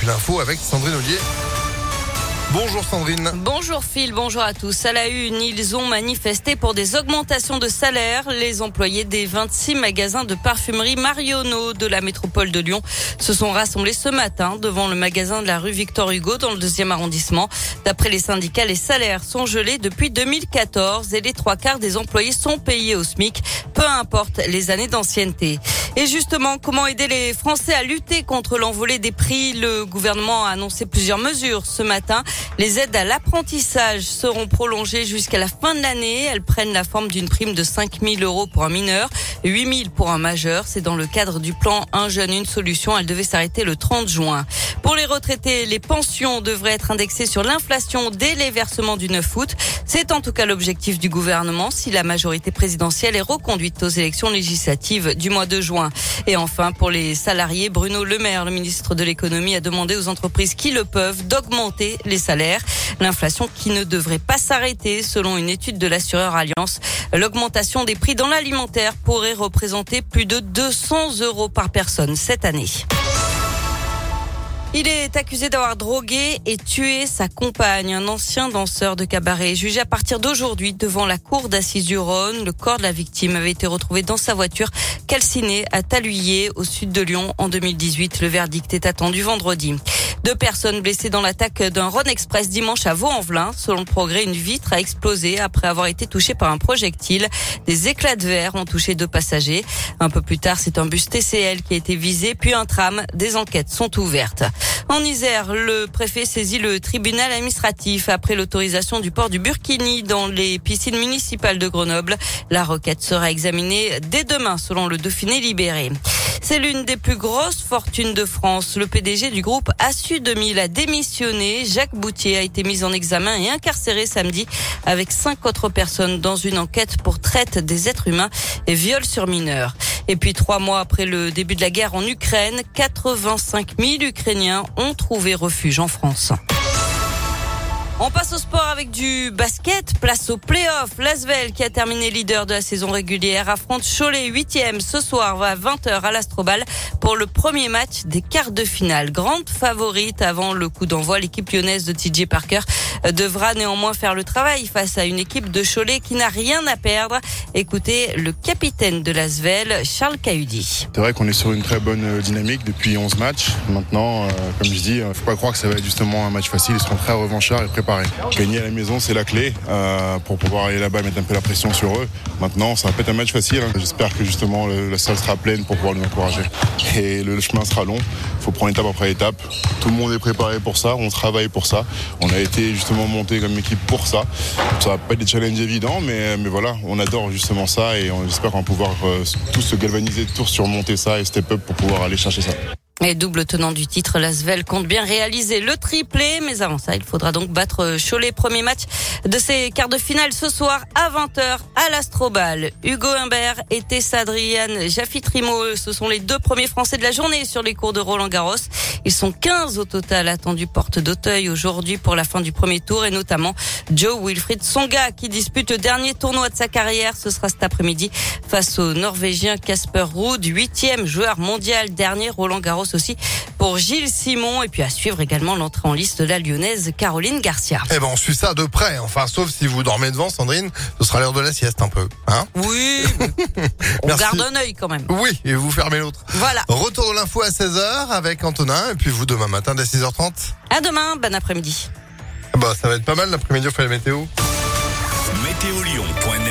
Et l'info avec Sandrine Ollier. Bonjour Sandrine. Bonjour Phil, bonjour à tous. À la une, ils ont manifesté pour des augmentations de salaire. Les employés des 26 magasins de parfumerie Marionneau de la métropole de Lyon se sont rassemblés ce matin devant le magasin de la rue Victor Hugo dans le deuxième arrondissement. D'après les syndicats, les salaires sont gelés depuis 2014 et les trois quarts des employés sont payés au SMIC, peu importe les années d'ancienneté. Et justement, comment aider les Français à lutter contre l'envolée des prix? Le gouvernement a annoncé plusieurs mesures ce matin. Les aides à l'apprentissage seront prolongées jusqu'à la fin de l'année. Elles prennent la forme d'une prime de 5 000 euros pour un mineur, 8 000 pour un majeur. C'est dans le cadre du plan Un jeune, une solution. Elle devait s'arrêter le 30 juin. Pour les retraités, les pensions devraient être indexées sur l'inflation dès les versements du 9 août. C'est en tout cas l'objectif du gouvernement si la majorité présidentielle est reconduite aux élections législatives du mois de juin. Et enfin, pour les salariés, Bruno Le Maire, le ministre de l'économie, a demandé aux entreprises qui le peuvent d'augmenter les salaires. L'inflation qui ne devrait pas s'arrêter selon une étude de l'assureur Alliance. L'augmentation des prix dans l'alimentaire pourrait représenter plus de 200 euros par personne cette année. Il est accusé d'avoir drogué et tué sa compagne, un ancien danseur de cabaret, jugé à partir d'aujourd'hui devant la cour d'assises du Rhône. Le corps de la victime avait été retrouvé dans sa voiture calcinée à Taluyer, au sud de Lyon, en 2018. Le verdict est attendu vendredi. Deux personnes blessées dans l'attaque d'un Rhône Express dimanche à Vaux-en-Velin. Selon le progrès, une vitre a explosé après avoir été touchée par un projectile. Des éclats de verre ont touché deux passagers. Un peu plus tard, c'est un bus TCL qui a été visé, puis un tram. Des enquêtes sont ouvertes. En Isère, le préfet saisit le tribunal administratif après l'autorisation du port du Burkini dans les piscines municipales de Grenoble. La requête sera examinée dès demain selon le Dauphiné libéré. C'est l'une des plus grosses fortunes de France. Le PDG du groupe Assu 2000 a démissionné. Jacques Boutier a été mis en examen et incarcéré samedi avec cinq autres personnes dans une enquête pour traite des êtres humains et viol sur mineurs. Et puis trois mois après le début de la guerre en Ukraine, 85 000 Ukrainiens ont trouvé refuge en France. On passe au sport avec du basket. Place au play-off. Lasvel, qui a terminé leader de la saison régulière, affronte Cholet 8e ce soir à 20h à l'Astrobal pour le premier match des quarts de finale. Grande favorite avant le coup d'envoi, l'équipe lyonnaise de TJ Parker devra néanmoins faire le travail face à une équipe de Cholet qui n'a rien à perdre. Écoutez le capitaine de Lasvel, Charles Cahudi. C'est vrai qu'on est sur une très bonne dynamique depuis 11 matchs. Maintenant, euh, comme je dis, faut pas croire que ça va être justement un match facile. Ils seront très revanchards et préparés Gagner à la maison, c'est la clé euh, pour pouvoir aller là-bas et mettre un peu la pression sur eux. Maintenant, ça va pas être un match facile. Hein. J'espère que justement la salle sera pleine pour pouvoir nous encourager. Et le chemin sera long. Il faut prendre étape après étape. Tout le monde est préparé pour ça. On travaille pour ça. On a été justement monté comme équipe pour ça. Ça va pas être des challenges évidents, mais, mais voilà, on adore justement ça et on espère qu'on va pouvoir euh, tous se galvaniser, tous surmonter ça et step up pour pouvoir aller chercher ça. Et double tenant du titre, Lasvel compte bien réaliser le triplé. Mais avant ça, il faudra donc battre Cholet. Premier match de ces quarts de finale ce soir à 20h à l'Astrobal. Hugo Humbert et Tessa Adrian Jaffitrimo, ce sont les deux premiers Français de la journée sur les cours de Roland Garros. Ils sont 15 au total attendus porte d'Auteuil aujourd'hui pour la fin du premier tour et notamment Joe Wilfried Songa qui dispute le dernier tournoi de sa carrière. Ce sera cet après-midi face au Norvégien Casper Ruud, huitième joueur mondial, dernier Roland Garros aussi pour Gilles Simon et puis à suivre également l'entrée en liste de la lyonnaise Caroline Garcia. Eh ben on suit ça de près, enfin sauf si vous dormez devant Sandrine, ce sera l'heure de la sieste un peu, hein Oui. on garde un œil quand même. Oui, et vous fermez l'autre. Voilà. Retour de l'info à 16h avec Antonin et puis vous demain matin dès 6h30. À demain, bon après-midi. Bah ça va être pas mal l'après-midi, on fait la météo. Météolion.net